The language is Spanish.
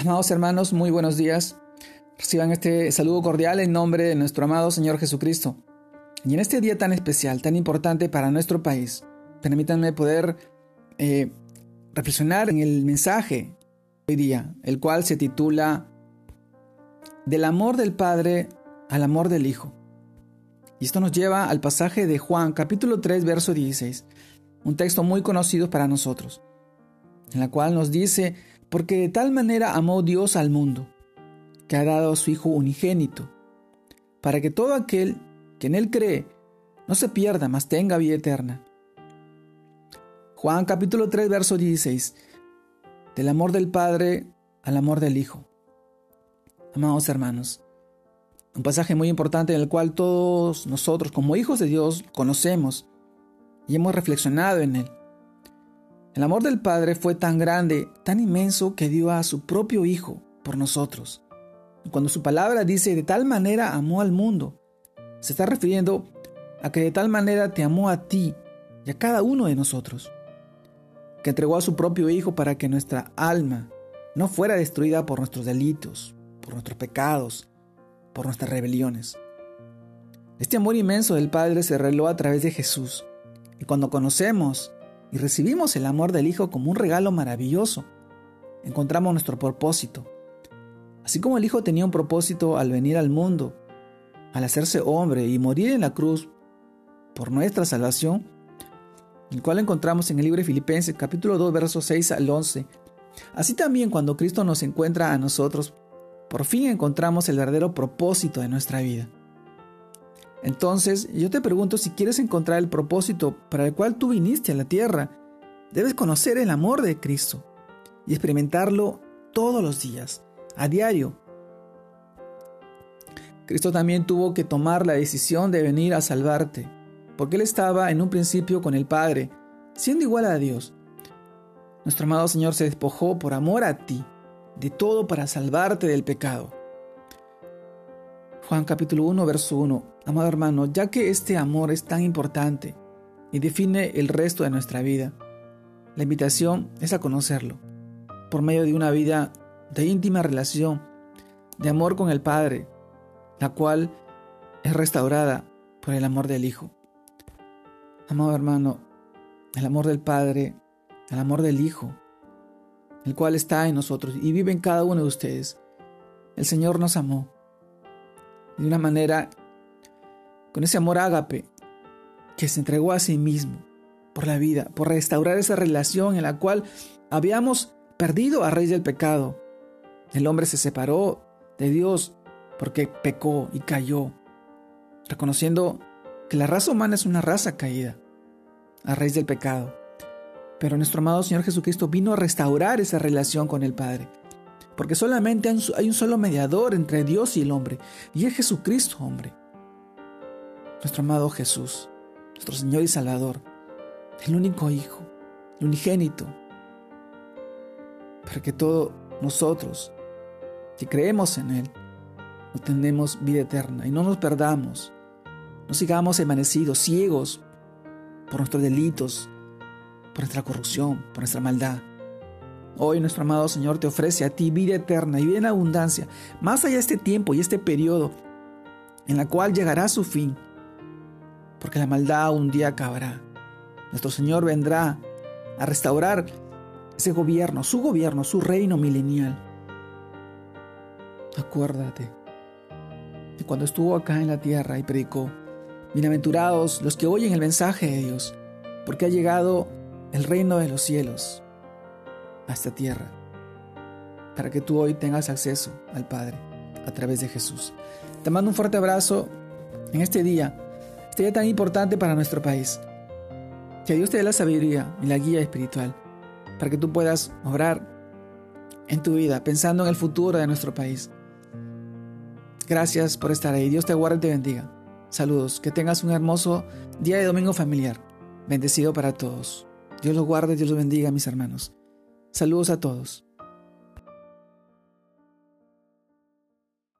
Amados hermanos, muy buenos días. Reciban este saludo cordial en nombre de nuestro amado Señor Jesucristo. Y en este día tan especial, tan importante para nuestro país, permítanme poder eh, reflexionar en el mensaje hoy día, el cual se titula Del amor del Padre al amor del Hijo. Y esto nos lleva al pasaje de Juan, capítulo 3, verso 16, un texto muy conocido para nosotros, en la cual nos dice, porque de tal manera amó Dios al mundo, que ha dado a su Hijo unigénito, para que todo aquel que en Él cree no se pierda, mas tenga vida eterna. Juan capítulo 3, verso 16. Del amor del Padre al amor del Hijo. Amados hermanos, un pasaje muy importante en el cual todos nosotros como hijos de Dios conocemos y hemos reflexionado en él. El amor del Padre fue tan grande, tan inmenso, que dio a su propio Hijo por nosotros. cuando su palabra dice de tal manera amó al mundo, se está refiriendo a que de tal manera te amó a ti y a cada uno de nosotros, que entregó a su propio Hijo para que nuestra alma no fuera destruida por nuestros delitos, por nuestros pecados, por nuestras rebeliones. Este amor inmenso del Padre se reveló a través de Jesús, y cuando conocemos y recibimos el amor del Hijo como un regalo maravilloso, encontramos nuestro propósito. Así como el Hijo tenía un propósito al venir al mundo, al hacerse hombre y morir en la cruz por nuestra salvación, el cual encontramos en el libro de Filipenses capítulo 2 versos 6 al 11. Así también cuando Cristo nos encuentra a nosotros, por fin encontramos el verdadero propósito de nuestra vida. Entonces, yo te pregunto si quieres encontrar el propósito para el cual tú viniste a la tierra, debes conocer el amor de Cristo y experimentarlo todos los días, a diario. Cristo también tuvo que tomar la decisión de venir a salvarte, porque Él estaba en un principio con el Padre, siendo igual a Dios. Nuestro amado Señor se despojó por amor a ti, de todo para salvarte del pecado. Juan capítulo 1, verso 1. Amado hermano, ya que este amor es tan importante y define el resto de nuestra vida, la invitación es a conocerlo por medio de una vida de íntima relación, de amor con el Padre, la cual es restaurada por el amor del Hijo. Amado hermano, el amor del Padre, el amor del Hijo, el cual está en nosotros y vive en cada uno de ustedes. El Señor nos amó de una manera, con ese amor ágape, que se entregó a sí mismo por la vida, por restaurar esa relación en la cual habíamos perdido a raíz del pecado. El hombre se separó de Dios porque pecó y cayó, reconociendo que la raza humana es una raza caída a raíz del pecado. Pero nuestro amado Señor Jesucristo vino a restaurar esa relación con el Padre porque solamente hay un solo mediador entre Dios y el hombre, y es Jesucristo, hombre. Nuestro amado Jesús, nuestro Señor y Salvador, el único Hijo, el unigénito, para que todos nosotros, que creemos en Él, obtenemos vida eterna y no nos perdamos, no sigamos emanecidos, ciegos por nuestros delitos, por nuestra corrupción, por nuestra maldad. Hoy nuestro amado Señor te ofrece a ti vida eterna y vida en abundancia, más allá de este tiempo y este periodo en la cual llegará su fin, porque la maldad un día acabará. Nuestro Señor vendrá a restaurar ese gobierno, su gobierno, su reino milenial. Acuérdate de cuando estuvo acá en la tierra y predicó, bienaventurados los que oyen el mensaje de Dios, porque ha llegado el reino de los cielos a esta tierra, para que tú hoy tengas acceso al Padre a través de Jesús. Te mando un fuerte abrazo en este día, día tan importante para nuestro país. Que Dios te dé la sabiduría y la guía espiritual para que tú puedas obrar en tu vida pensando en el futuro de nuestro país. Gracias por estar ahí. Dios te guarde y te bendiga. Saludos. Que tengas un hermoso día de domingo familiar. Bendecido para todos. Dios los guarde, Dios los bendiga, mis hermanos. Saludos a todos.